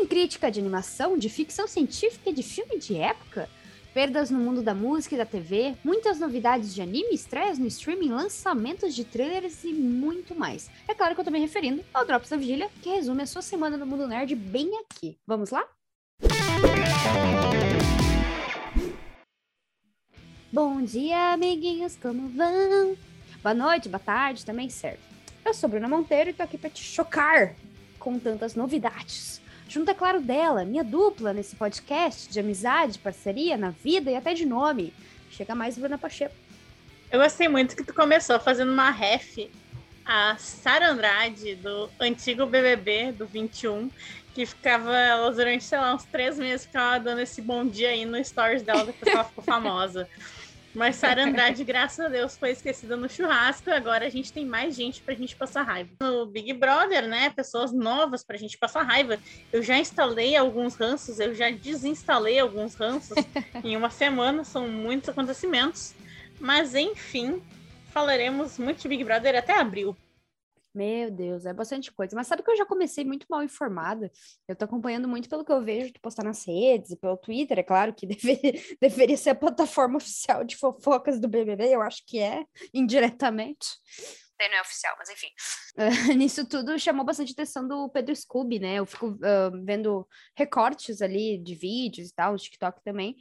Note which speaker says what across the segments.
Speaker 1: Tem crítica de animação, de ficção científica e de filme de época? Perdas no mundo da música e da TV, muitas novidades de anime, estreias no streaming, lançamentos de trailers e muito mais. É claro que eu tô me referindo ao Drops da Vigília, que resume a sua semana no mundo nerd bem aqui. Vamos lá? Bom dia, amiguinhos, como vão? Boa noite, boa tarde, também serve. Eu sou Bruna Monteiro e tô aqui pra te chocar com tantas novidades. Junto, é claro, dela, minha dupla nesse podcast de amizade, parceria, na vida e até de nome. Chega mais, Bruna Pacheco.
Speaker 2: Eu gostei muito que tu começou fazendo uma ref a Sara Andrade, do antigo BBB, do 21, que ficava, ela durante, sei lá, uns três meses, ficava dando esse bom dia aí no stories dela, depois ela ficou famosa. Mas Sara Andrade, graças a Deus, foi esquecida no churrasco. Agora a gente tem mais gente pra gente passar raiva. No Big Brother, né? Pessoas novas pra gente passar raiva. Eu já instalei alguns ranços, eu já desinstalei alguns ranços. em uma semana, são muitos acontecimentos. Mas enfim, falaremos muito de Big Brother até abril.
Speaker 1: Meu Deus, é bastante coisa. Mas sabe que eu já comecei muito mal informada. Eu tô acompanhando muito pelo que eu vejo de postar nas redes e pelo Twitter, é claro que deveria, deveria ser a plataforma oficial de fofocas do BBB, eu acho que é, indiretamente. Não é oficial, mas enfim. Uh, nisso tudo chamou bastante atenção do Pedro Scooby, né? Eu fico uh, vendo recortes ali de vídeos e tal, no TikTok também.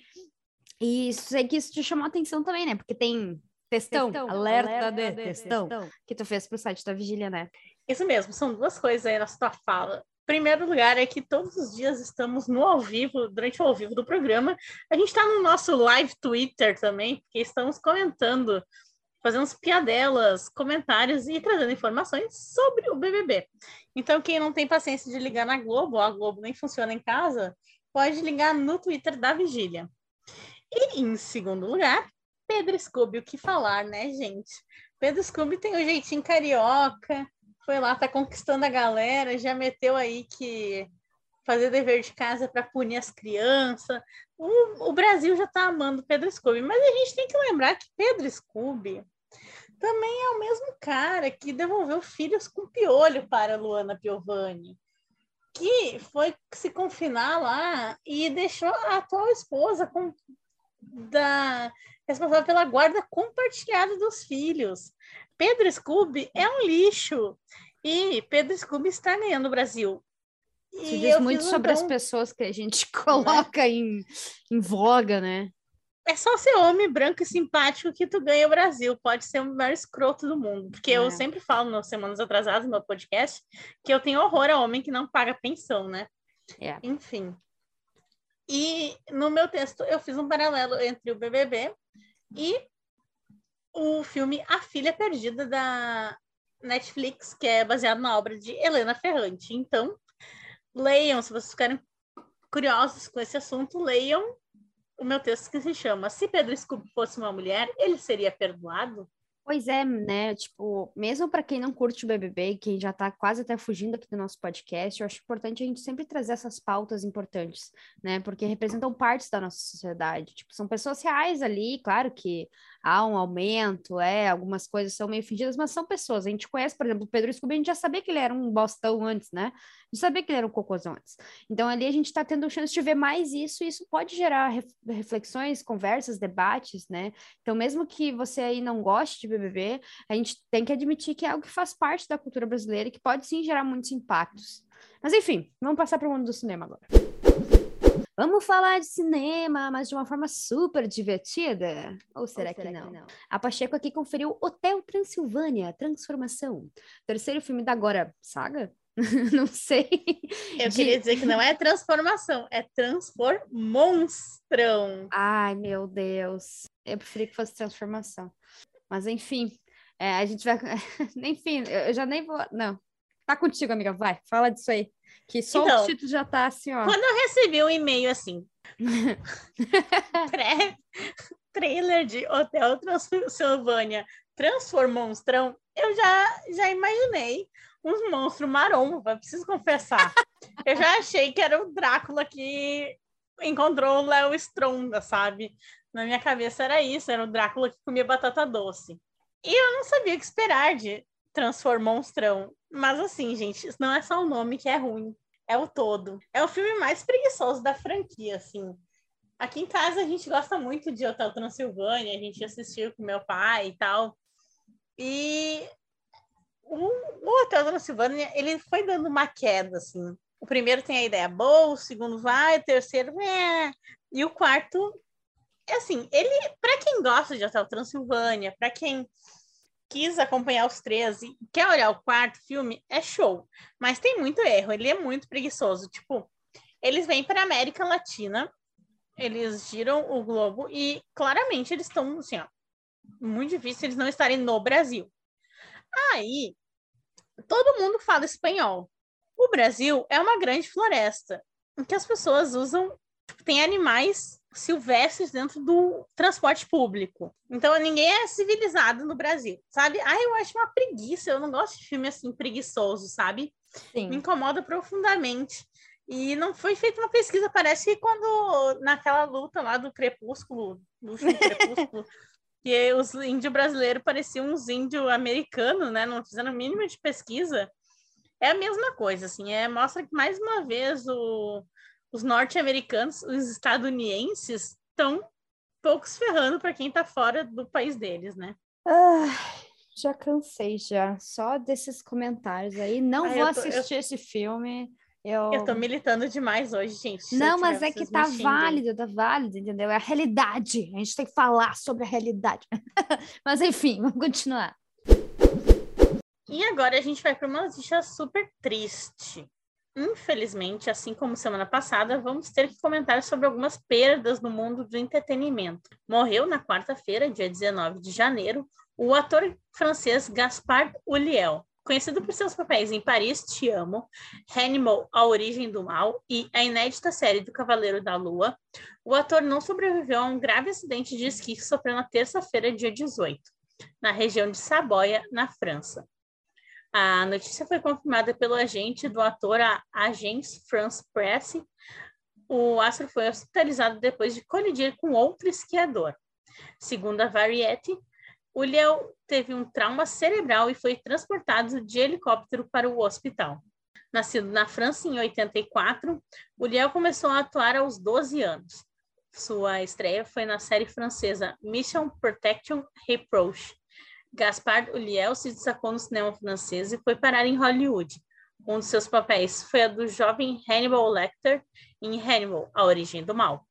Speaker 1: E sei que isso te chamou atenção também, né? Porque tem Textão alerta, alerta, de, de textão, textão, que tu fez pro site da Vigília, né?
Speaker 2: Isso mesmo, são duas coisas aí na sua fala. Primeiro lugar é que todos os dias estamos no ao vivo, durante o ao vivo do programa. A gente está no nosso live Twitter também, porque estamos comentando, fazendo piadelas, comentários e trazendo informações sobre o BBB. Então, quem não tem paciência de ligar na Globo, a Globo nem funciona em casa, pode ligar no Twitter da Vigília. E, em segundo lugar, Pedro Scooby, o que falar, né, gente? Pedro Scooby tem o um jeitinho carioca, foi lá, tá conquistando a galera, já meteu aí que fazer dever de casa para punir as crianças. O, o, Brasil já tá amando Pedro Scooby, mas a gente tem que lembrar que Pedro Scooby também é o mesmo cara que devolveu filhos com piolho para Luana Piovani, que foi se confinar lá e deixou a atual esposa com da responsável pela guarda compartilhada dos filhos. Pedro Scooby é um lixo. E Pedro Scooby está ganhando o Brasil.
Speaker 1: Isso e diz muito sobre as pessoas que a gente coloca né? em, em voga, né?
Speaker 2: É só ser homem branco e simpático que tu ganha o Brasil. Pode ser o maior escroto do mundo. Porque é. eu sempre falo nas semanas atrasadas no meu podcast que eu tenho horror a homem que não paga pensão, né?
Speaker 1: É.
Speaker 2: Enfim. E no meu texto eu fiz um paralelo entre o BBB e o filme A Filha Perdida da Netflix, que é baseado na obra de Helena Ferrante. Então, leiam, se vocês ficarem curiosos com esse assunto, leiam o meu texto que se chama Se Pedro Scooby fosse uma mulher, ele seria perdoado?
Speaker 1: Pois é, né? Tipo, mesmo para quem não curte o BBB, quem já tá quase até fugindo aqui do nosso podcast, eu acho importante a gente sempre trazer essas pautas importantes, né? Porque representam partes da nossa sociedade. Tipo, são pessoas reais ali, claro que há um aumento, é, algumas coisas são meio fingidas, mas são pessoas. A gente conhece, por exemplo, o Pedro Scooby, a gente já sabia que ele era um bostão antes, né? Gente sabia que ele era um cocôzão antes. Então ali a gente está tendo chance de ver mais isso, e isso pode gerar reflexões, conversas, debates, né? Então, mesmo que você aí não goste de BBB, a gente tem que admitir que é algo que faz parte da cultura brasileira e que pode sim gerar muitos impactos. Mas enfim, vamos passar para o mundo do cinema agora. Vamos falar de cinema, mas de uma forma super divertida? Ou será, Ou será que, não? que, não? A Pacheco aqui conferiu Hotel Transilvânia, Transformação. Terceiro filme da agora saga? não sei.
Speaker 2: Eu de... queria dizer que não é transformação, é transformonstrão.
Speaker 1: Ai, meu Deus. Eu preferi que fosse transformação. Mas enfim, é, a gente vai. enfim, eu já nem vou. Não. Tá contigo, amiga. Vai, fala disso aí. Que só então, o título já tá assim, ó.
Speaker 2: Quando eu recebi um e-mail assim, pré trailer de Hotel Transilvânia transformou monstrão, eu já, já imaginei uns monstros maromba, preciso confessar. eu já achei que era o Drácula que encontrou o Léo Stronda, sabe? Na minha cabeça era isso, era o Drácula que comia batata doce. E eu não sabia o que esperar de Transformou Monstrão. Mas assim, gente, não é só o nome que é ruim. é o todo. É o filme mais preguiçoso da franquia, assim. Aqui em casa a gente gosta muito de Hotel Transilvânia, a gente assistiu com meu pai e tal. E o, Hotel Transilvânia, ele foi dando uma queda, assim. O primeiro tem a ideia boa, o segundo vai, o terceiro é. E o quarto, é assim, ele, para quem gosta de Hotel Transilvânia, para quem quis acompanhar os três e quer olhar o quarto filme, é show. Mas tem muito erro, ele é muito preguiçoso. Tipo, eles vêm para América Latina, eles giram o globo e claramente eles estão, assim, ó, muito difícil eles não estarem no Brasil. Aí, todo mundo fala espanhol. O Brasil é uma grande floresta em que as pessoas usam, tipo, tem animais silvestres dentro do transporte público. Então ninguém é civilizado no Brasil, sabe? Ah, eu acho uma preguiça, eu não gosto de filme assim preguiçoso, sabe? Sim. Me incomoda profundamente. E não foi feita uma pesquisa, parece que quando naquela luta lá do crepúsculo, do crepúsculo, que os índios brasileiros pareciam uns índios americanos, né? Não fizeram o mínimo de pesquisa. É a mesma coisa, assim, é, mostra que mais uma vez o, os norte-americanos, os estadunidenses, estão poucos ferrando para quem está fora do país deles, né?
Speaker 1: Ah, já cansei já, só desses comentários aí. Não ah, vou tô, assistir eu... esse filme. Eu...
Speaker 2: eu tô militando demais hoje, gente.
Speaker 1: Não, mas é que tá válido, tá válido, entendeu? É a realidade. A gente tem que falar sobre a realidade. mas enfim, vamos continuar.
Speaker 2: E agora a gente vai para uma notícia super triste. Infelizmente, assim como semana passada, vamos ter que comentar sobre algumas perdas no mundo do entretenimento. Morreu na quarta-feira, dia 19 de janeiro, o ator francês Gaspard Ulliel, conhecido por seus papéis em Paris, Te Amo, Hannibal, A Origem do Mal e a inédita série do Cavaleiro da Lua. O ator não sobreviveu a um grave acidente de esqui que sofreu na terça-feira, dia 18, na região de Saboia, na França. A notícia foi confirmada pelo agente do ator, a Agence France Presse. O astro foi hospitalizado depois de colidir com outro esquiador. Segundo a Variety, o teve um trauma cerebral e foi transportado de helicóptero para o hospital. Nascido na França em 84, o começou a atuar aos 12 anos. Sua estreia foi na série francesa Mission Protection Reproach, Gaspard Ulliel se destacou no cinema francês e foi parar em Hollywood. Um dos seus papéis foi a do jovem Hannibal Lecter em Hannibal, A Origem do Mal.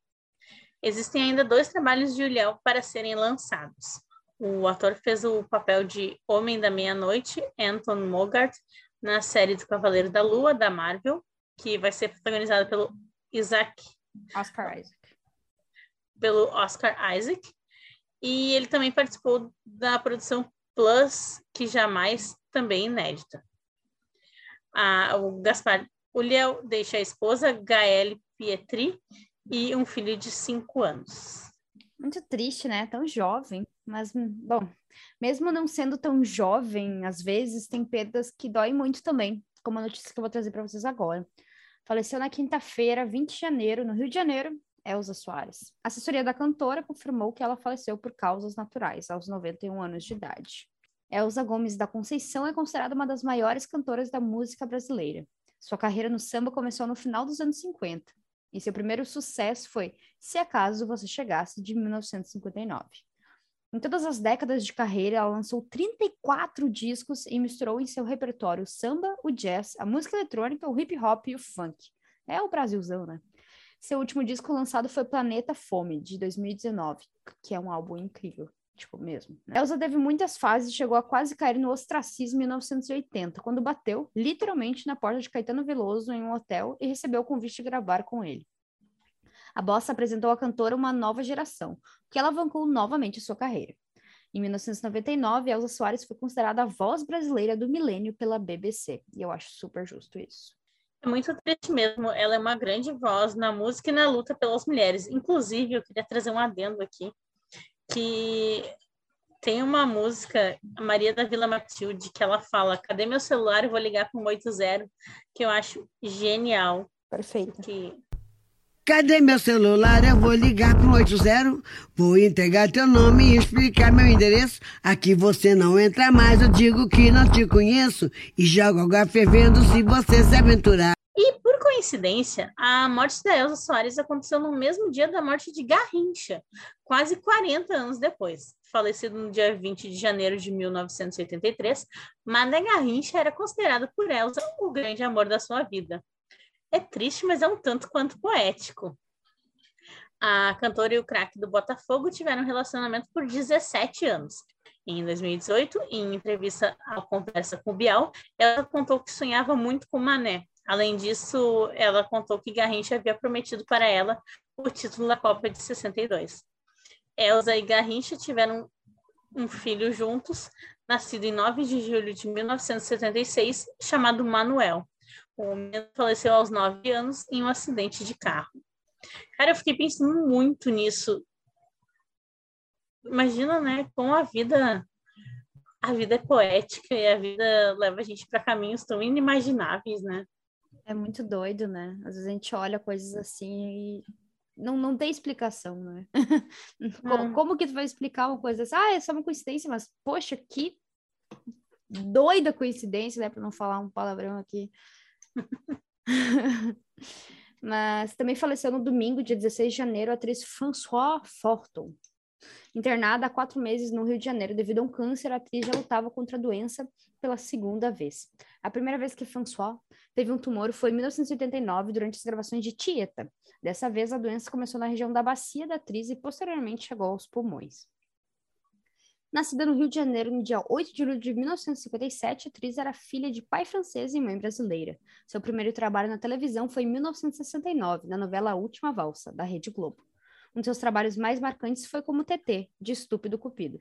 Speaker 2: Existem ainda dois trabalhos de Ulliel para serem lançados. O ator fez o papel de Homem da Meia-Noite, Anton Mogart, na série do Cavaleiro da Lua, da Marvel, que vai ser protagonizada pelo Isaac...
Speaker 1: Oscar Isaac.
Speaker 2: Pelo Oscar Isaac. E ele também participou da produção Plus, que jamais também inédita. Ah, o Gaspar Uliel deixa a esposa, Gaelle Pietri, e um filho de cinco anos.
Speaker 1: Muito triste, né? Tão jovem. Mas, bom, mesmo não sendo tão jovem, às vezes tem perdas que doem muito também, como a notícia que eu vou trazer para vocês agora. Faleceu na quinta-feira, 20 de janeiro, no Rio de Janeiro, Elza Soares. A assessoria da cantora confirmou que ela faleceu por causas naturais, aos 91 anos de idade. Elza Gomes da Conceição é considerada uma das maiores cantoras da música brasileira. Sua carreira no samba começou no final dos anos 50, e seu primeiro sucesso foi Se Acaso Você Chegasse, de 1959. Em todas as décadas de carreira, ela lançou 34 discos e misturou em seu repertório o samba, o jazz, a música eletrônica, o hip hop e o funk. É o Brasilzão, né? Seu último disco lançado foi Planeta Fome, de 2019, que é um álbum incrível, tipo, mesmo. Né? Elsa teve muitas fases e chegou a quase cair no ostracismo em 1980, quando bateu, literalmente, na porta de Caetano Veloso em um hotel e recebeu o convite de gravar com ele. A Bossa apresentou à cantora uma nova geração, que alavancou novamente sua carreira. Em 1999, Elsa Soares foi considerada a voz brasileira do milênio pela BBC, e eu acho super justo isso.
Speaker 2: É muito triste mesmo. Ela é uma grande voz na música e na luta pelas mulheres. Inclusive, eu queria trazer um adendo aqui, que tem uma música, a Maria da Vila Matilde, que ela fala: Cadê meu celular? Eu vou ligar para o 80, que eu acho genial.
Speaker 1: Perfeito.
Speaker 2: Que
Speaker 3: Cadê meu celular? Eu vou ligar pro 80. Vou entregar teu nome e explicar meu endereço. Aqui você não entra mais, eu digo que não te conheço. E jogo água fervendo se você se aventurar.
Speaker 2: E, por coincidência, a morte da Elza Soares aconteceu no mesmo dia da morte de Garrincha, quase 40 anos depois. Falecido no dia 20 de janeiro de 1983, Mané Garrincha era considerado por Elza o grande amor da sua vida. É triste, mas é um tanto quanto poético. A cantora e o craque do Botafogo tiveram um relacionamento por 17 anos. Em 2018, em entrevista ao Conversa com o Bial, ela contou que sonhava muito com Mané. Além disso, ela contou que Garrincha havia prometido para ela o título da Copa de 62. Elsa e Garrincha tiveram um filho juntos, nascido em 9 de julho de 1976, chamado Manuel. O menino faleceu aos 9 anos em um acidente de carro. Cara, eu fiquei pensando muito nisso. Imagina, né, como a vida a vida é poética e a vida leva a gente para caminhos tão inimagináveis, né?
Speaker 1: É muito doido, né? Às vezes a gente olha coisas assim e não, não tem explicação, né? como, como que tu vai explicar uma coisa assim? Ah, é só uma coincidência, mas poxa, que doida coincidência, né? Para não falar um palavrão aqui. mas também faleceu no domingo, dia 16 de janeiro, a atriz François Forton. Internada há quatro meses no Rio de Janeiro devido a um câncer, a atriz já lutava contra a doença pela segunda vez. A primeira vez que François teve um tumor foi em 1989, durante as gravações de Tieta. Dessa vez, a doença começou na região da bacia da atriz e posteriormente chegou aos pulmões. Nascida no Rio de Janeiro no dia 8 de julho de 1957, a atriz era filha de pai francês e mãe brasileira. Seu primeiro trabalho na televisão foi em 1969, na novela Última Valsa, da Rede Globo. Um de seus trabalhos mais marcantes foi como TT, de Estúpido Cupido.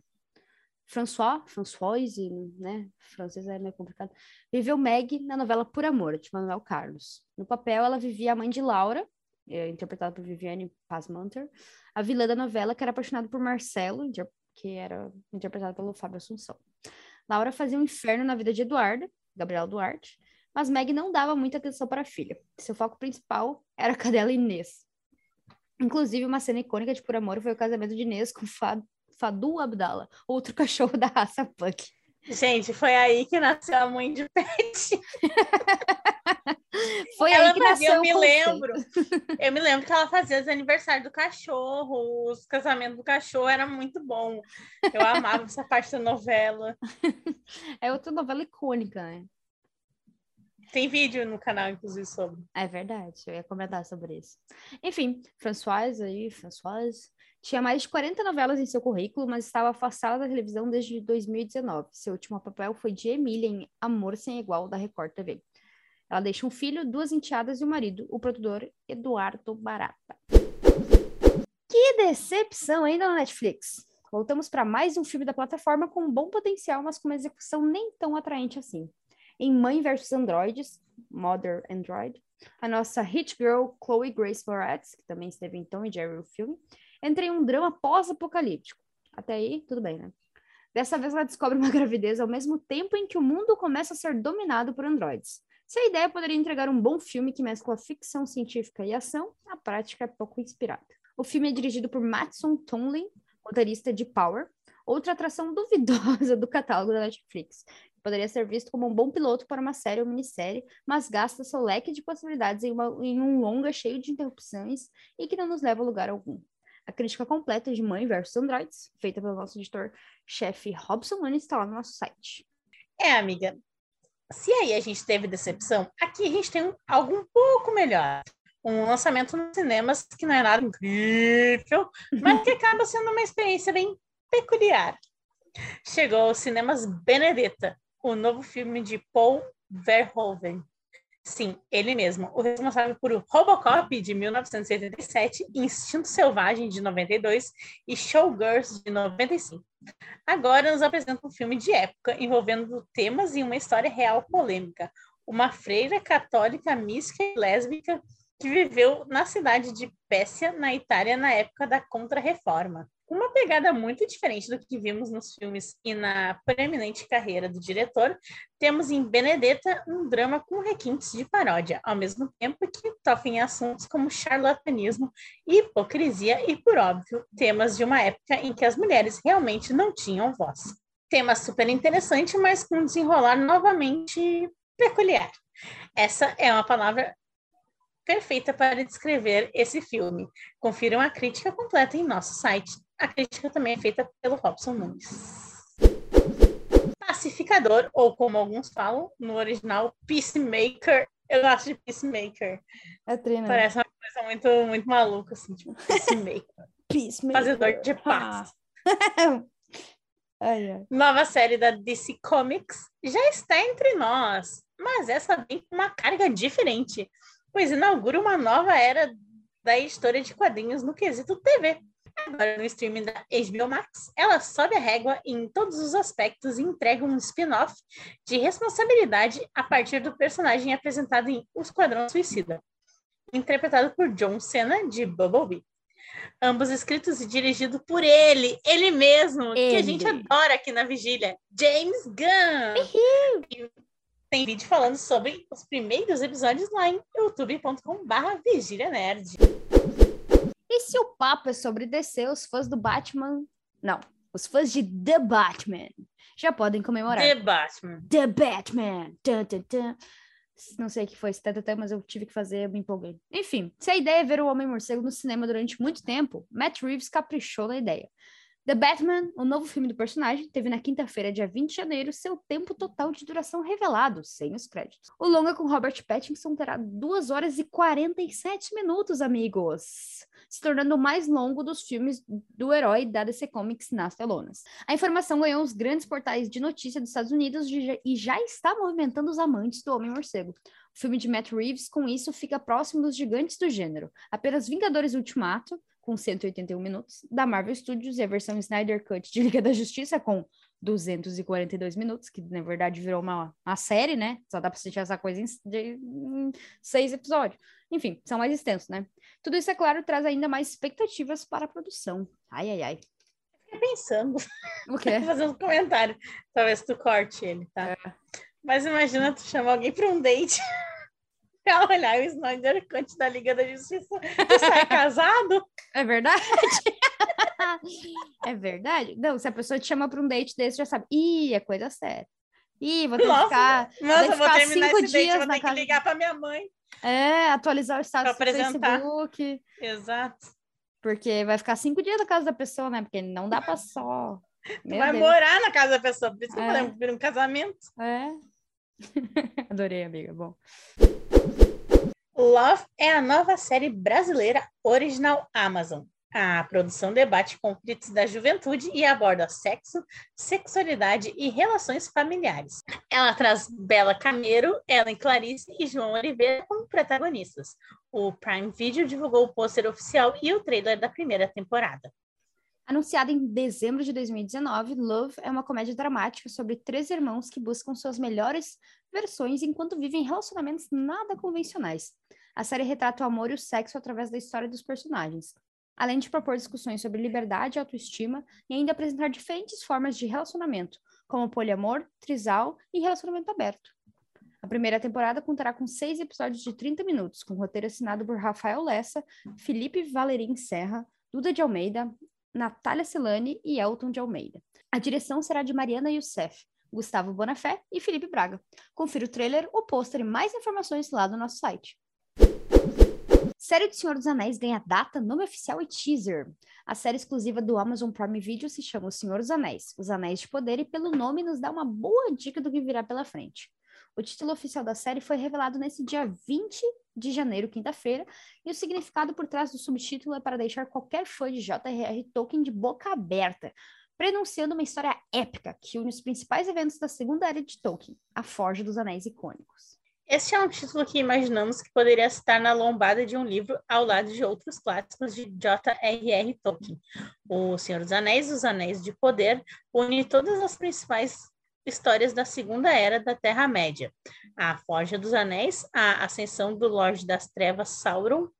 Speaker 1: François, Françoise, né, francês é meio complicado, viveu Meg na novela Por Amor, de Manuel Carlos. No papel, ela vivia a mãe de Laura, é, interpretada por Viviane Pasmanter, a vilã da novela, que era apaixonada por Marcelo, que era interpretado pelo Fábio Assunção. Laura fazia um inferno na vida de Eduarda, Gabriela Duarte, mas Meg não dava muita atenção para a filha. Seu foco principal era a cadela Inês. Inclusive, uma cena icônica de Por Amor foi o casamento de Inês com Fadu Abdala, outro cachorro da raça Punk.
Speaker 2: Gente, foi aí que nasceu a mãe de Pet.
Speaker 1: foi ela aí que fazia,
Speaker 2: Eu me lembro. Eu me lembro que ela fazia os aniversários do cachorro, os casamentos do cachorro, era muito bom. Eu amava essa parte da novela.
Speaker 1: É outra novela icônica, né?
Speaker 2: Tem vídeo no canal, inclusive, sobre.
Speaker 1: É verdade, eu ia comentar sobre isso. Enfim, Françoise aí, Françoise, tinha mais de 40 novelas em seu currículo, mas estava afastada da televisão desde 2019. Seu último papel foi de Emília em Amor Sem Igual, da Record TV. Ela deixa um filho, duas enteadas e um marido, o produtor Eduardo Barata. Que decepção ainda na Netflix! Voltamos para mais um filme da plataforma com um bom potencial, mas com uma execução nem tão atraente assim. Em Mãe vs Androids, Mother Android, a nossa hit girl Chloe Grace Moretz, que também esteve em Tom e Jerry o filme, entra em um drama pós-apocalíptico. Até aí, tudo bem, né? Dessa vez ela descobre uma gravidez ao mesmo tempo em que o mundo começa a ser dominado por androides. Se a ideia poderia entregar um bom filme que mescla ficção científica e ação, a prática é pouco inspirada. O filme é dirigido por Matson Tomlin, roteirista de Power, outra atração duvidosa do catálogo da Netflix, Poderia ser visto como um bom piloto para uma série ou minissérie, mas gasta seu leque de possibilidades em, uma, em um longa cheio de interrupções e que não nos leva a lugar algum. A crítica completa de Mãe vs Androids, feita pelo nosso editor-chefe Robson Nunes, está lá no nosso site.
Speaker 2: É, amiga. Se aí a gente teve decepção, aqui a gente tem um, algo um pouco melhor. Um lançamento nos cinemas que não é nada incrível, mas que acaba sendo uma experiência bem peculiar. Chegou aos cinemas Benedetta, o novo filme de Paul Verhoeven. Sim, ele mesmo, o responsável por Robocop de 1987, Instinto Selvagem de 92 e Showgirls de 95. Agora nos apresenta um filme de época envolvendo temas e uma história real polêmica. Uma freira católica mística e lésbica que viveu na cidade de Pécia, na Itália, na época da Contra-Reforma uma pegada muito diferente do que vimos nos filmes e na preeminente carreira do diretor, temos em Benedetta um drama com requintes de paródia, ao mesmo tempo que toca em assuntos como charlatanismo hipocrisia e, por óbvio, temas de uma época em que as mulheres realmente não tinham voz. Tema super interessante, mas com desenrolar novamente peculiar. Essa é uma palavra perfeita para descrever esse filme. Confiram a crítica completa em nosso site. A crítica também é feita pelo Robson Nunes. Pacificador, ou como alguns falam, no original, Peacemaker. Eu gosto de Peacemaker.
Speaker 1: É trina.
Speaker 2: Parece uma coisa muito, muito maluca, assim, tipo, Peacemaker.
Speaker 1: Peacemaker.
Speaker 2: Fazedor de paz.
Speaker 1: Ah. ai, ai.
Speaker 2: Nova série da DC Comics já está entre nós, mas essa vem com uma carga diferente, pois inaugura uma nova era da história de quadrinhos no quesito TV. Agora no streaming da HBO Max, ela sobe a régua em todos os aspectos e entrega um spin-off de responsabilidade a partir do personagem apresentado em O Esquadrão Suicida, interpretado por John Cena de Bumblebee. Ambos escritos e dirigidos por ele, ele mesmo, que a gente
Speaker 1: Ele.
Speaker 2: adora aqui na Vigília, James Gunn. Tem vídeo falando sobre os primeiros episódios lá em youtube.com/barra Vigília Nerd.
Speaker 1: E se o papo é sobre DC, os fãs do Batman. Não, os fãs de The Batman já podem comemorar.
Speaker 2: The Batman.
Speaker 1: The Batman. Tum, tum, tum. Não sei o que foi esse tatatã, mas eu tive que fazer, eu me empolguei. Enfim, se a ideia é ver o Homem-Morcego no cinema durante muito tempo, Matt Reeves caprichou na ideia. The Batman, o novo filme do personagem, teve na quinta-feira, dia 20 de janeiro, seu tempo total de duração revelado, sem os créditos. O longa com Robert Pattinson terá 2 horas e 47 minutos, amigos, se tornando o mais longo dos filmes do herói da DC Comics nas telonas. A informação ganhou os grandes portais de notícia dos Estados Unidos e já está movimentando os amantes do Homem-Morcego. O filme de Matt Reeves, com isso, fica próximo dos gigantes do gênero. Apenas Vingadores Ultimato, com 181 minutos, da Marvel Studios e a versão Snyder Cut de Liga da Justiça, com 242 minutos, que na verdade virou uma, uma série, né? Só dá pra assistir essa coisa em, de- em seis episódios. Enfim, são mais extensos, né? Tudo isso, é claro, traz ainda mais expectativas para a produção. Ai, ai, ai.
Speaker 2: Fiquei pensando,
Speaker 1: O quê?
Speaker 2: fazendo um comentário. Talvez tu corte ele, tá? Mas imagina tu chamar alguém para um date. pra olhar o Snyder Cut da Liga da Justiça. Tu sai casado?
Speaker 1: É verdade? É verdade? Não, se a pessoa te chama para um date desse, já sabe. Ih, é coisa séria. Ih, vou ter que ficar.
Speaker 2: Nossa, eu vou
Speaker 1: ficar
Speaker 2: terminar
Speaker 1: cinco
Speaker 2: esse date,
Speaker 1: dias
Speaker 2: vou
Speaker 1: na
Speaker 2: ter que
Speaker 1: casa-
Speaker 2: ligar para minha mãe.
Speaker 1: É, atualizar o status do. Facebook.
Speaker 2: Exato.
Speaker 1: Porque vai ficar cinco dias na casa da pessoa, né? Porque não dá pra só.
Speaker 2: Vai
Speaker 1: Deus.
Speaker 2: morar na casa da pessoa. Por isso que eu
Speaker 1: É.
Speaker 2: falei, vir um casamento.
Speaker 1: É. Adorei, amiga. Bom.
Speaker 2: Love é a nova série brasileira original Amazon. A produção debate conflitos da juventude e aborda sexo, sexualidade e relações familiares. Ela traz Bela Cameiro, Ellen Clarice e João Oliveira como protagonistas. O Prime Video divulgou o pôster oficial e o trailer da primeira temporada.
Speaker 1: Anunciada em dezembro de 2019, Love é uma comédia dramática sobre três irmãos que buscam suas melhores versões enquanto vivem relacionamentos nada convencionais. A série retrata o amor e o sexo através da história dos personagens, além de propor discussões sobre liberdade e autoestima e ainda apresentar diferentes formas de relacionamento, como poliamor, trisal e relacionamento aberto. A primeira temporada contará com seis episódios de 30 minutos, com roteiro assinado por Rafael Lessa, Felipe Valerim Serra, Duda de Almeida, Natália Celani e Elton de Almeida. A direção será de Mariana Youssef, Gustavo Bonafé e Felipe Braga. Confira o trailer, o pôster e mais informações lá no nosso site. Série do Senhor dos Anéis ganha data, nome oficial e teaser. A série exclusiva do Amazon Prime Video se chama O Senhor dos Anéis, Os Anéis de Poder, e pelo nome nos dá uma boa dica do que virá pela frente. O título oficial da série foi revelado nesse dia 20 de janeiro, quinta-feira, e o significado por trás do subtítulo é para deixar qualquer fã de J.R.R. Tolkien de boca aberta, prenunciando uma história épica que une os principais eventos da segunda era de Tolkien, a Forja dos Anéis Icônicos.
Speaker 2: Este é um título que imaginamos que poderia estar na lombada de um livro ao lado de outros clássicos de J.R.R. Tolkien. O Senhor dos Anéis, Os Anéis de Poder, une todas as principais histórias da Segunda Era da Terra-média. A Forja dos Anéis, a Ascensão do Lorde das Trevas Sauron,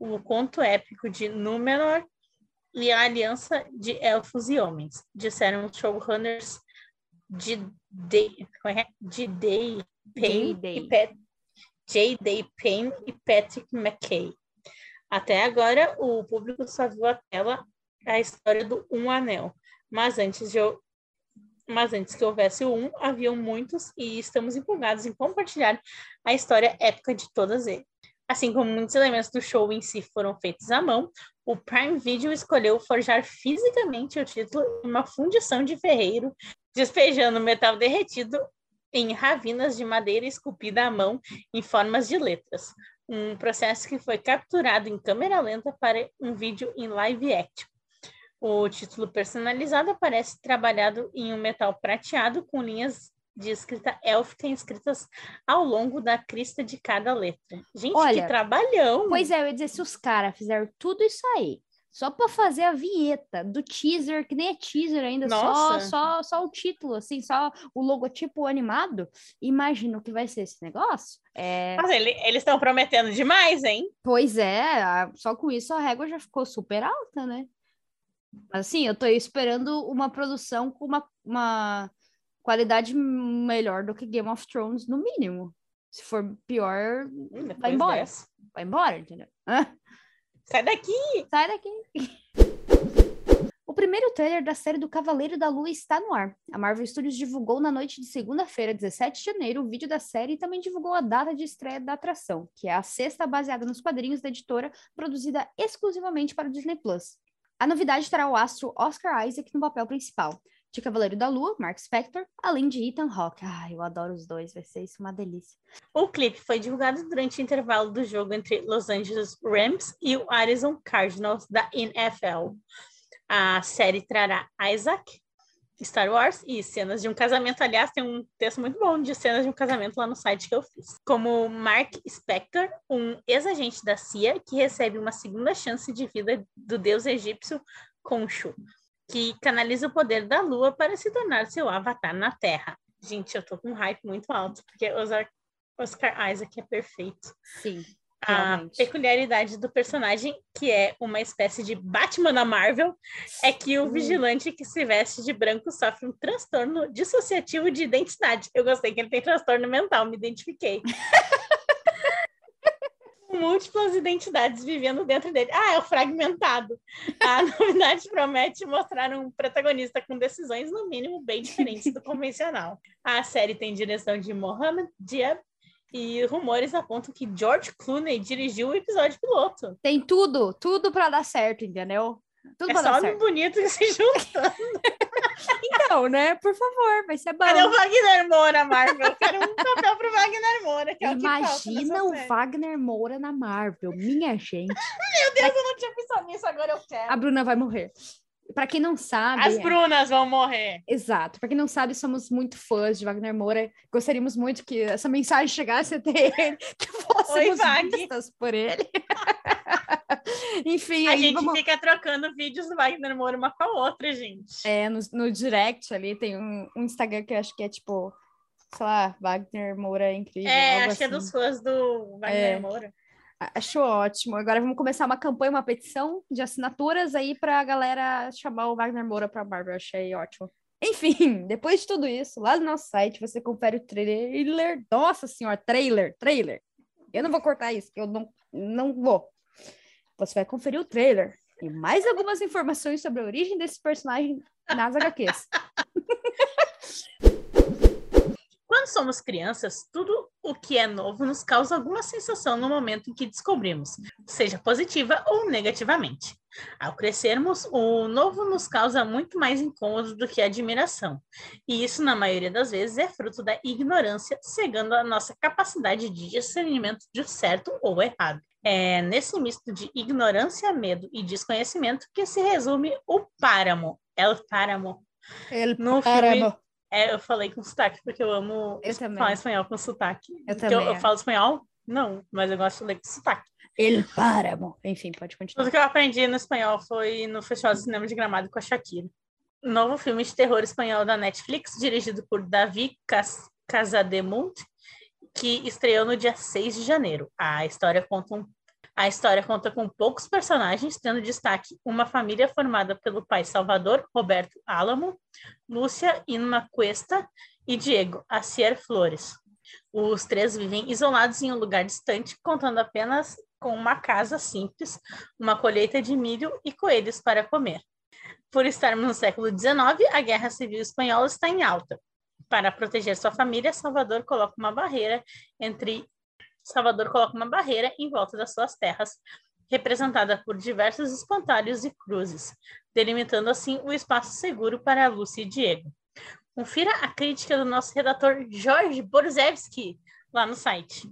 Speaker 2: o conto épico de Númenor e a Aliança de Elfos e Homens, disseram os showrunners de Day, como é? de Day Payne
Speaker 1: Day.
Speaker 2: Pat, J. Day Payne e Patrick McKay. Até agora, o público só viu a tela a história do Um Anel, mas antes de eu mas antes que houvesse o um, haviam muitos e estamos empolgados em compartilhar a história épica de todas eles. Assim como muitos elementos do show em si foram feitos à mão, o Prime Video escolheu forjar fisicamente o título em uma fundição de ferreiro, despejando metal derretido em ravinas de madeira esculpida à mão em formas de letras. Um processo que foi capturado em câmera lenta para um vídeo em live action. O título personalizado aparece trabalhado em um metal prateado com linhas de escrita élfica escritas ao longo da crista de cada letra. Gente,
Speaker 1: Olha,
Speaker 2: que trabalhão!
Speaker 1: Pois é, eu ia dizer, se os caras fizeram tudo isso aí, só para fazer a vinheta do teaser, que nem é teaser ainda, só,
Speaker 2: Nossa.
Speaker 1: só, só o título, assim, só o logotipo animado, imagina o que vai ser esse negócio. É,
Speaker 2: Mas ele- eles estão prometendo demais, hein?
Speaker 1: pois é, a- só com isso a régua já ficou super alta, né? Mas assim, eu tô esperando uma produção com uma, uma qualidade melhor do que Game of Thrones, no mínimo. Se for pior,
Speaker 2: depois
Speaker 1: vai embora,
Speaker 2: dessa.
Speaker 1: vai embora, entendeu? Hã?
Speaker 2: Sai daqui!
Speaker 1: Sai daqui. O primeiro trailer da série do Cavaleiro da Lua está no ar. A Marvel Studios divulgou na noite de segunda-feira, 17 de janeiro, o vídeo da série e também divulgou a data de estreia da atração, que é a sexta baseada nos quadrinhos da editora, produzida exclusivamente para o Disney Plus. A novidade terá o astro Oscar Isaac no papel principal. De Cavaleiro da Lua, Mark Spector, além de Ethan Hawke. Ai, eu adoro os dois, vai ser isso uma delícia.
Speaker 2: O clipe foi divulgado durante o intervalo do jogo entre Los Angeles Rams e o Arizona Cardinals da NFL. A série trará Isaac, Star Wars e cenas de um casamento. Aliás, tem um texto muito bom de cenas de um casamento lá no site que eu fiz. Como Mark Spector, um ex-agente da CIA que recebe uma segunda chance de vida do deus egípcio Khonshu, que canaliza o poder da lua para se tornar seu avatar na Terra. Gente, eu tô com um hype muito alto, porque Oscar, Isaac é perfeito.
Speaker 1: Sim,
Speaker 2: A
Speaker 1: realmente.
Speaker 2: peculiaridade do personagem, que é uma espécie de Batman da Marvel, é que o vigilante que se veste de branco sofre um transtorno dissociativo de identidade. Eu gostei que ele tem transtorno mental, me identifiquei. Múltiplas identidades vivendo dentro dele. Ah, é o fragmentado. A novidade promete mostrar um protagonista com decisões, no mínimo, bem diferentes do convencional. A série tem direção de Mohamed Diab e rumores apontam que George Clooney dirigiu o episódio piloto.
Speaker 1: Tem tudo, tudo para dar certo, entendeu? Tudo
Speaker 2: É
Speaker 1: pra
Speaker 2: só homem bonito se junta.
Speaker 1: Então, né? Por favor, vai ser bom.
Speaker 2: Cadê o Wagner Moura, Marvel? Eu quero um papel pro Wagner Moura, que é o que falta
Speaker 1: Imagina o
Speaker 2: série.
Speaker 1: Wagner Moura na Marvel, minha gente.
Speaker 2: Meu Deus, eu não tinha pensado nisso, agora eu quero.
Speaker 1: A Bruna vai morrer. Pra quem não sabe,
Speaker 2: As Brunas vão morrer.
Speaker 1: exato. Pra quem não sabe, somos muito fãs de Wagner Moura. Gostaríamos muito que essa mensagem chegasse até ele, que fôssemos
Speaker 2: Wag.
Speaker 1: vistas por ele. Enfim,
Speaker 2: A gente
Speaker 1: vamos.
Speaker 2: fica trocando vídeos do Wagner Moura uma com a outra, gente.
Speaker 1: É, no, no direct ali tem um, um Instagram que eu acho que é tipo, sei lá, Wagner Moura é incrível.
Speaker 2: É, acho que é
Speaker 1: assim.
Speaker 2: dos fãs do Wagner
Speaker 1: É.
Speaker 2: Moura.
Speaker 1: Acho ótimo. Agora vamos começar uma campanha, uma petição de assinaturas aí pra galera chamar o Wagner Moura pra Marvel. Achei ótimo. Enfim, depois de tudo isso, lá no nosso site você confere o trailer. Nossa senhora, trailer, trailer. Eu não vou cortar isso, que eu não, não vou. Você vai conferir o trailer e mais algumas informações sobre a origem desse personagem nas HQs.
Speaker 2: Quando somos crianças, tudo o que é novo nos causa alguma sensação no momento em que descobrimos, seja positiva ou negativamente. Ao crescermos, o novo nos causa muito mais incômodo do que admiração. E isso, na maioria das vezes, é fruto da ignorância, cegando a nossa capacidade de discernimento de certo ou errado. É nesse misto de ignorância, medo e desconhecimento que se resume o páramo. El páramo.
Speaker 1: Ele
Speaker 2: No filme,
Speaker 1: Caramba.
Speaker 2: é, eu falei com sotaque, porque eu amo
Speaker 1: Eu
Speaker 2: es-
Speaker 1: também.
Speaker 2: falar espanhol com sotaque.
Speaker 1: Eu
Speaker 2: Porque
Speaker 1: também,
Speaker 2: eu,
Speaker 1: é.
Speaker 2: falo espanhol? Não, mas eu gosto de ler com sotaque.
Speaker 1: El Páramo. Enfim, pode continuar.
Speaker 2: Tudo que eu aprendi no espanhol foi no Festival de Cinema de Gramado com a Shakira. Novo filme de terror espanhol da Netflix, dirigido por Davi Cas Casademunt, que estreou no dia 6 de janeiro. A história conta um a história conta com poucos personagens, tendo destaque uma família formada pelo pai Salvador, Roberto Álamo, Lúcia Inma Cuesta e Diego Acier Flores. Os três vivem isolados em um lugar distante, contando apenas com uma casa simples, uma colheita de milho e coelhos para comer. Por estarmos no século XIX, a Guerra Civil Espanhola está em alta. Para proteger sua família, Salvador coloca uma barreira entre Salvador coloca uma barreira em volta das suas terras, representada por diversos espantalhos e cruzes, delimitando assim o espaço seguro para Lúcia e Diego. Confira a crítica do nosso redator Jorge Borzewski lá no site.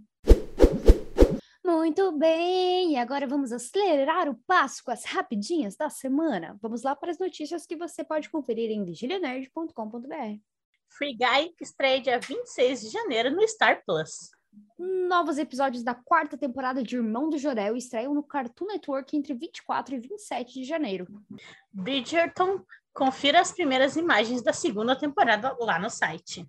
Speaker 1: Muito bem, agora vamos acelerar o passo com as rapidinhas da semana. Vamos lá para as notícias que você pode conferir em vigilianerd.com.br.
Speaker 2: Free Guy estreia dia 26 de janeiro no Star Plus.
Speaker 1: Novos episódios da quarta temporada de Irmão do Jorel estreiam no Cartoon Network entre 24 e 27 de janeiro.
Speaker 2: Bridgerton, confira as primeiras imagens da segunda temporada lá no site.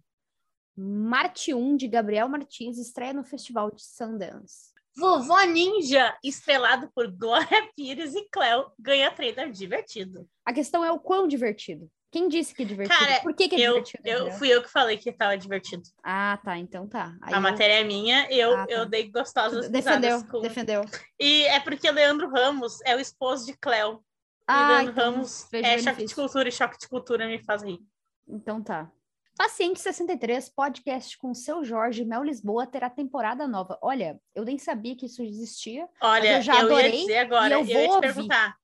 Speaker 1: Marte 1, de Gabriel Martins, estreia no Festival de Sundance.
Speaker 2: Vovó Ninja, estrelado por Glória Pires e Cleo, ganha trailer divertido.
Speaker 1: A questão é o quão divertido. Quem disse que é divertido?
Speaker 2: Cara,
Speaker 1: Por que, que é
Speaker 2: eu,
Speaker 1: divertido?
Speaker 2: eu fui eu que falei que tava divertido.
Speaker 1: Ah, tá, então tá. Aí
Speaker 2: a
Speaker 1: eu-
Speaker 2: matéria é minha, eu,
Speaker 1: Ah, tá.
Speaker 2: eu dei gostosas
Speaker 1: Defendeu,
Speaker 2: com...
Speaker 1: defendeu.
Speaker 2: E é porque Leandro Ramos é o esposo de Cleo. e
Speaker 1: Ah,
Speaker 2: Leandro
Speaker 1: então
Speaker 2: Ramos é choque de cultura e choque de cultura me faz rir.
Speaker 1: Então tá. Paciente 63, podcast com seu Jorge Mel Lisboa terá temporada nova. Olha, eu nem sabia que isso existia.
Speaker 2: Olha,
Speaker 1: eu já
Speaker 2: eu,
Speaker 1: adorei
Speaker 2: ia dizer agora,
Speaker 1: e eu
Speaker 2: eu,
Speaker 1: vou
Speaker 2: ia te
Speaker 1: ouvir.
Speaker 2: perguntar.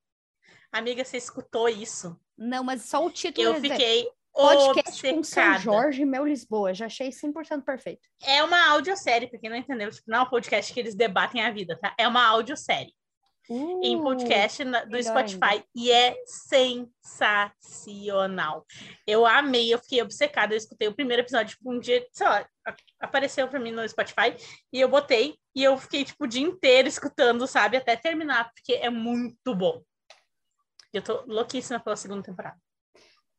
Speaker 2: Amiga, você escutou isso?
Speaker 1: Não, mas só o título
Speaker 2: Eu
Speaker 1: é
Speaker 2: fiquei
Speaker 1: podcast com seu
Speaker 2: obcecada.
Speaker 1: Jorge Mel Lisboa. Já achei 100% perfeito.
Speaker 2: É uma audiosérie, pra quem não entendeu, tipo, não é um podcast que eles debatem a vida, tá? É uma audiosérie em
Speaker 1: Uh,
Speaker 2: podcast na- do Spotify e é sensacional. Eu amei, eu fiquei obcecada, eu escutei o primeiro episódio, tipo, um dia, sei lá, apareceu pra mim no Spotify e eu botei e eu fiquei, tipo, o dia inteiro escutando, sabe, até terminar, porque é muito bom. Eu tô louquíssima pela segunda temporada.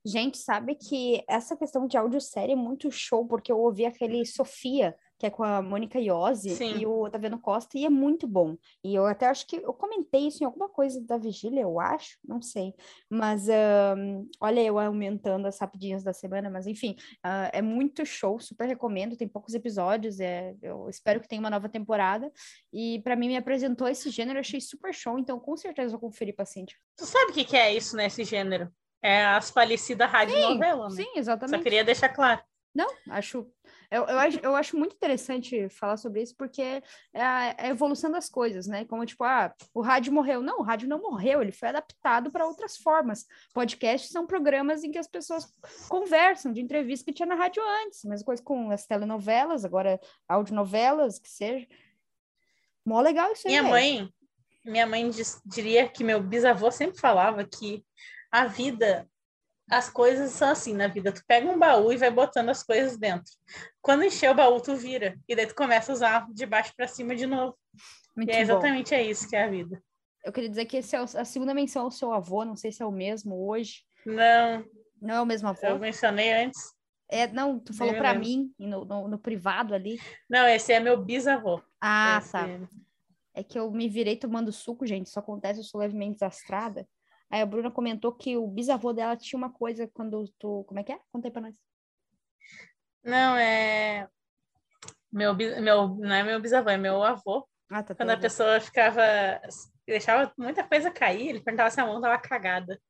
Speaker 1: Gente, sabe que essa questão de audiosérie é muito show, porque eu ouvi aquele Sofia, que é com a Mônica Iose
Speaker 2: Sim.
Speaker 1: e o Otaviano Costa, e é muito bom. E eu até acho que eu comentei isso em alguma coisa da Vigília, eu acho, não sei. Mas ahn, olha, eu aumentando as rapidinhas da semana, mas enfim, ah, é muito show, super recomendo. Tem poucos episódios, é, eu espero que tenha uma nova temporada. E para mim me apresentou esse gênero, eu achei super show, então com certeza eu vou conferir paciente.
Speaker 2: Tu sabe o que, que é isso nesse gênero? É as falecidas rádio novela, né?
Speaker 1: Sim,
Speaker 2: Só
Speaker 1: exatamente.
Speaker 2: queria deixar claro.
Speaker 1: Não, acho eu, eu, acho, eu acho muito interessante falar sobre isso, porque é a, é a evolução das coisas, né? Como, tipo, ah, o rádio morreu. Não, o rádio não morreu, ele foi adaptado para outras formas. Podcasts são programas em que as pessoas conversam, de entrevistas que tinha na rádio antes. Mesma coisa com as telenovelas, agora audionovelas, que seja. Mó legal isso aí.
Speaker 2: Minha mãe, minha mãe diz- diria que meu bisavô sempre falava que a vida, as coisas são assim na vida. Tu pega um baú e vai botando as coisas dentro. Quando encher o baú, tu vira. E daí tu começa a usar de baixo para cima de novo.
Speaker 1: Muito
Speaker 2: e é
Speaker 1: bom.
Speaker 2: exatamente é isso que é a vida.
Speaker 1: Eu queria dizer que esse é a segunda menção ao seu avô, não sei se é o mesmo hoje.
Speaker 2: Não,
Speaker 1: Não é o mesmo avô?
Speaker 2: eu mencionei antes.
Speaker 1: É, não, tu falou para mim, no, no, no privado ali.
Speaker 2: Não, esse é meu bisavô.
Speaker 1: Ah,
Speaker 2: Esse-
Speaker 1: tá. É que eu me virei tomando suco, gente. Isso acontece, eu sou levemente desastrada. Aí a Bruna comentou que o bisavô dela tinha uma coisa quando tu. Como é que é? Conta aí pra nós.
Speaker 2: Não, é. Meu, meu, não é meu bisavô, é meu avô.
Speaker 1: Ah, tá.
Speaker 2: Quando
Speaker 1: teu
Speaker 2: a pessoa ficava. deixava muita coisa cair, ele perguntava se a mão tava cagada.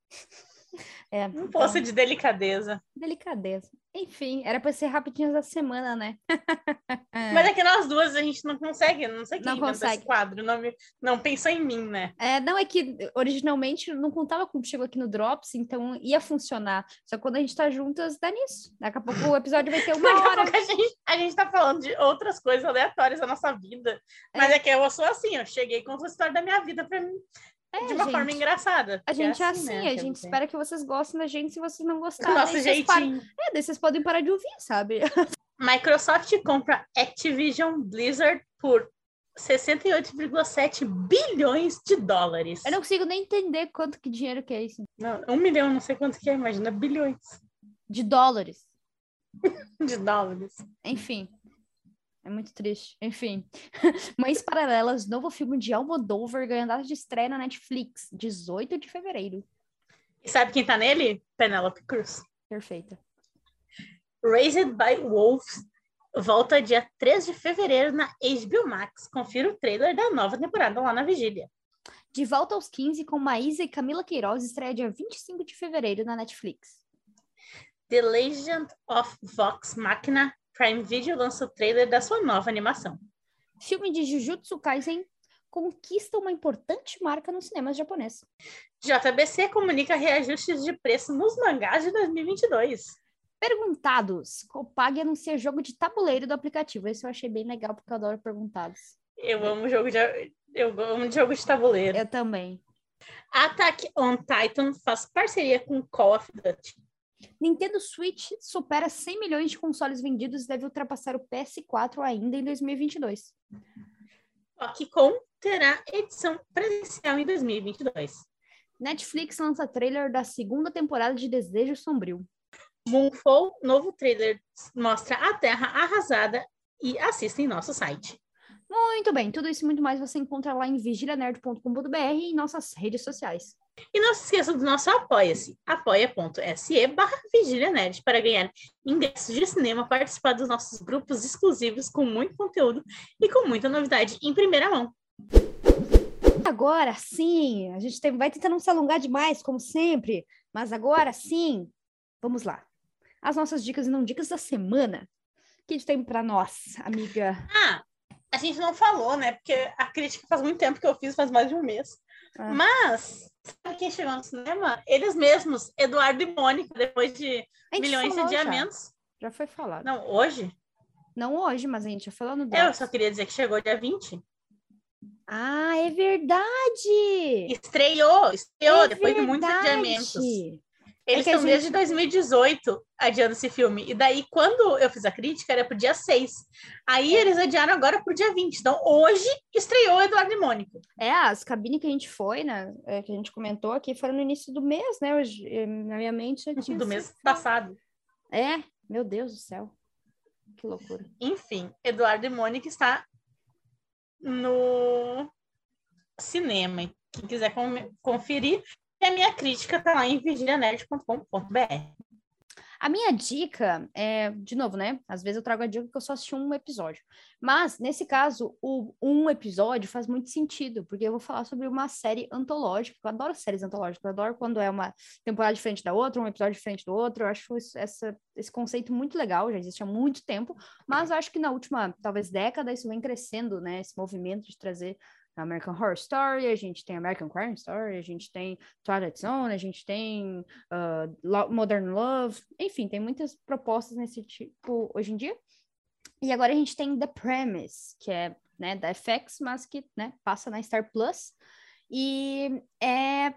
Speaker 1: É,
Speaker 2: Um
Speaker 1: então,
Speaker 2: poço de delicadeza.
Speaker 1: delicadeza. Enfim, era pra ser rapidinhas da semana, né?
Speaker 2: Mas é que nós duas a gente não consegue, não sei quem
Speaker 1: Não consegue.
Speaker 2: esse quadro, não, me- não pensou em mim, né?
Speaker 1: É, não, é que originalmente não contava contigo aqui no Drops, então ia funcionar. Só que quando a gente tá juntas, dá nisso. Daqui a pouco o episódio vai ter uma
Speaker 2: Daqui a
Speaker 1: hora.
Speaker 2: pouco a gente, a gente tá falando de outras coisas aleatórias da nossa vida. Mas é, que eu sou assim, eu cheguei com a história da minha vida pra mim
Speaker 1: É,
Speaker 2: de uma
Speaker 1: gente.
Speaker 2: forma engraçada.
Speaker 1: A
Speaker 2: que
Speaker 1: gente é assim,
Speaker 2: né,
Speaker 1: a gente espera que vocês gostem da gente. Se vocês não gostarem,
Speaker 2: nosso
Speaker 1: daí vocês param-
Speaker 2: jeitinho.
Speaker 1: É, daí vocês podem parar de ouvir, sabe?
Speaker 2: Microsoft compra Activision Blizzard por 68,7 bilhões de dólares.
Speaker 1: Eu não consigo nem entender quanto que dinheiro que é isso.
Speaker 2: Não, um milhão, não sei quanto que é, imagina, bilhões
Speaker 1: De dólares.
Speaker 2: de dólares.
Speaker 1: Enfim. É muito triste. Enfim. Mães Paralelas, novo filme de Almodóvar, ganha data de estreia na Netflix, 18 de fevereiro.
Speaker 2: E sabe quem tá nele? Penelope Cruz.
Speaker 1: Perfeita.
Speaker 2: Raised by Wolves volta dia 3 de fevereiro na HBO Max. Confira o trailer da nova temporada lá na Vigília.
Speaker 1: De volta aos 15 com Maísa e Camila Queiroz, estreia dia 25 de fevereiro na Netflix.
Speaker 2: The Legend of Vox Machina Prime Video lança o trailer da sua nova animação.
Speaker 1: Filme de Jujutsu Kaisen conquista uma importante marca nos cinemas japoneses.
Speaker 2: JBC comunica reajustes de preço nos mangás de 2022.
Speaker 1: Perguntados. Copag anuncia jogo de tabuleiro do aplicativo. Esse eu achei bem legal, porque eu adoro perguntados.
Speaker 2: Eu amo jogo de, eu amo jogo de tabuleiro.
Speaker 1: Eu também.
Speaker 2: Attack on Titan faz parceria com Call of Duty.
Speaker 1: Nintendo Switch supera 100 milhões de consoles vendidos e deve ultrapassar o PS4 ainda em 2022.
Speaker 2: OkCon terá edição presencial em 2022.
Speaker 1: Netflix lança trailer da segunda temporada de Desejo Sombrio.
Speaker 2: Moonfall, novo trailer, mostra a Terra arrasada e assista em nosso site.
Speaker 1: Muito bem, tudo isso e muito mais você encontra lá em vigilianerd.com.br e em nossas redes sociais.
Speaker 2: E não se esqueça do nosso Apoia-se, apoia.se barra vigilianerd, para ganhar ingressos de cinema, participar dos nossos grupos exclusivos com muito conteúdo e com muita novidade em primeira mão.
Speaker 1: Agora sim, a gente tem, vai tentar não se alongar demais, como sempre, mas agora sim, vamos lá. As nossas dicas e não dicas da semana. O que a gente tem para nós, amiga?
Speaker 2: Ah, a gente não falou, né? Porque a crítica faz muito tempo que eu fiz, faz mais de um mês. Ah. Mas, sabe quem chegou no cinema? Eles mesmos, Eduardo e Mônica, depois de milhões de adiamentos.
Speaker 1: Já. já. foi falado.
Speaker 2: Não, hoje?
Speaker 1: Não hoje, mas a gente já falou no
Speaker 2: Drops. Eu só queria dizer que chegou dia 20.
Speaker 1: Ah, é verdade!
Speaker 2: Estreou, estreou, é depois verdade. de muitos adiamentos. Eles é estão gente... desde 2018 adiando esse filme. E daí, quando eu fiz a crítica, era pro dia 6. Aí é. eles adiaram agora pro dia 20. Então, hoje estreou Eduardo e Mônica.
Speaker 1: É, as cabines que a gente foi, né? É, que a gente comentou aqui, foram no início do mês, né? Hoje, eh, na minha mente já tinha.
Speaker 2: Do mês passado.
Speaker 1: É, meu Deus do céu. Que loucura.
Speaker 2: Enfim, Eduardo e Mônica está no cinema. Quem quiser conferir, a minha crítica tá lá em virginianerd.com.br.
Speaker 1: A minha dica é, de novo, né? Às vezes eu trago a dica que eu só assisti um episódio. Mas, nesse caso, o um episódio faz muito sentido, porque eu vou falar sobre uma série antológica. Eu adoro séries antológicas, eu adoro quando é uma temporada diferente da outra, um episódio diferente do outro. Eu acho essa, esse conceito muito legal, já existe há muito tempo, mas eu acho que na última, talvez, década, isso vem crescendo, né? Esse movimento de trazer American Horror Story, a gente tem American Crime Story, a gente tem Twilight Zone, a gente tem uh, Modern Love, enfim, tem muitas propostas nesse tipo hoje em dia. E agora a gente tem The Premise, que é né, da FX, mas que né, passa na Star Plus. E é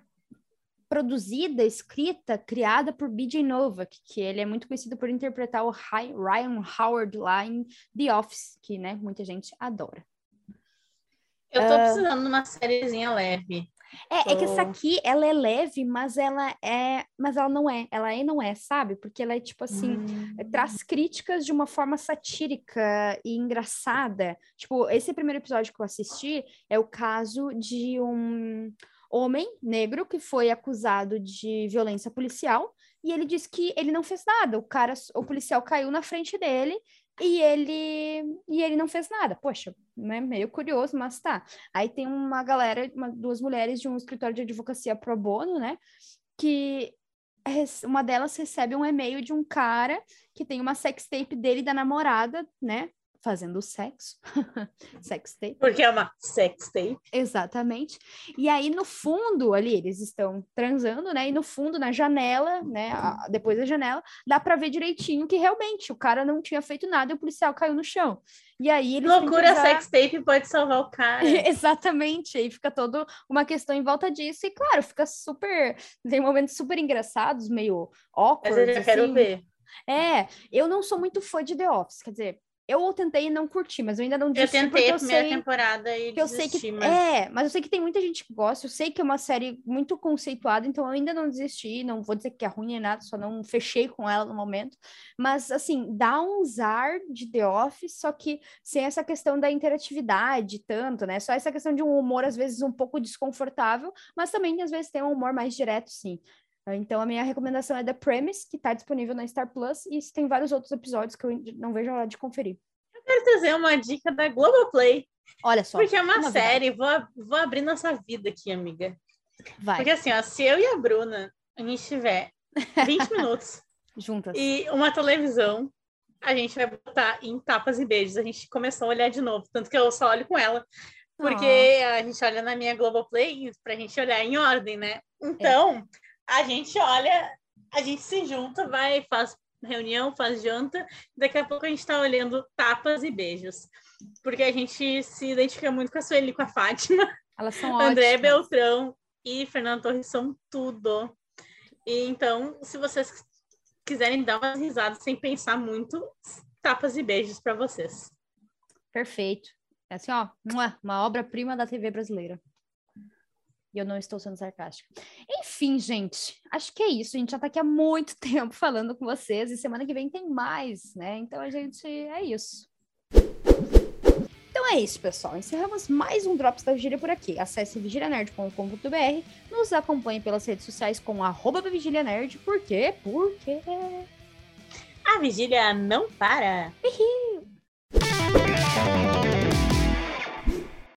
Speaker 1: produzida, escrita, criada por B.J. Novak, que ele é muito conhecido por interpretar o Ryan Howard lá em The Office, que né, muita gente adora.
Speaker 2: Eu tô uh... precisando de uma sériezinha leve.
Speaker 1: É, tô... é que essa aqui, ela é leve, mas ela é, mas ela não é, ela é e não é, sabe? Porque ela é tipo assim, hum. traz críticas de uma forma satírica e engraçada. Tipo, esse primeiro episódio que eu assisti é o caso de um homem negro que foi acusado de violência policial e ele disse que ele não fez nada. O cara, o policial caiu na frente dele e ele e ele não fez nada. Poxa, né? Meio curioso, mas tá. Aí tem uma galera, uma, duas mulheres de um escritório de advocacia pro bono, né? Que uma delas recebe um e-mail de um cara que tem uma sextape dele da namorada, né? Fazendo sexo. sex tape.
Speaker 2: Porque é uma sex tape.
Speaker 1: Exatamente. E aí, no fundo, ali, eles estão transando, né? E no fundo, na janela, né? A, depois da janela, dá para ver direitinho que realmente o cara não tinha feito nada e o policial caiu no chão. E aí eles
Speaker 2: Loucura, usar... sex tape pode salvar o cara.
Speaker 1: Exatamente. Aí fica toda uma questão em volta disso. E claro, fica super. Tem momentos super engraçados, meio awkward.
Speaker 2: Mas eu já assim. quero ver.
Speaker 1: É, eu não sou muito fã de The Office, quer dizer, eu tentei não curtir, mas eu ainda não desisti.
Speaker 2: Eu tentei a primeira
Speaker 1: sei,
Speaker 2: temporada e
Speaker 1: que eu sei que mas... É, mas eu sei que tem muita gente que gosta, eu sei que é uma série muito conceituada, então eu ainda não desisti, não vou dizer que é ruim nem nada, só não fechei com ela no momento. Mas, assim, dá um zar de The Office, só que sem essa questão da interatividade tanto, né? Só essa questão de um humor, às vezes, um pouco desconfortável, mas também, às vezes, tem um humor mais direto, sim. Então, a minha recomendação é The Premise, que está disponível na Star Plus, e tem vários outros episódios que eu não vejo a hora de conferir.
Speaker 2: Eu quero trazer uma dica da Globoplay.
Speaker 1: Olha só.
Speaker 2: Porque é uma, uma série, vou, vou abrir nossa vida aqui, amiga.
Speaker 1: Vai.
Speaker 2: Porque assim, ó, se eu e a Bruna, a gente tiver 20 minutos
Speaker 1: juntas
Speaker 2: e uma televisão a gente vai botar em tapas e beijos. A gente começou a olhar de novo, tanto que eu só olho com ela. Porque oh. a gente olha na minha Globoplay pra gente olhar em ordem, né? Então, é. A gente olha, a gente se junta, vai, faz reunião, faz janta, daqui a pouco a gente tá olhando tapas e beijos. Porque a gente se identifica muito com a Sueli com a Fátima.
Speaker 1: Elas são
Speaker 2: André Beltrão e Fernando Torres são tudo. E então, se vocês quiserem dar umas risadas sem pensar muito, tapas e beijos para vocês.
Speaker 1: Perfeito. É assim, ó, uma obra-prima da TV brasileira. E eu não estou sendo sarcástica. Enfim, gente, acho que é isso. A gente já está aqui há muito tempo falando com vocês e semana que vem tem mais, né? Então a gente é isso. Então é isso, pessoal. Encerramos mais um Drops da Vigília por aqui. Acesse vigilianerd.com.br, nos acompanhe pelas redes sociais com arroba vigilianerd. Por quê? Porque...
Speaker 2: A vigília não para.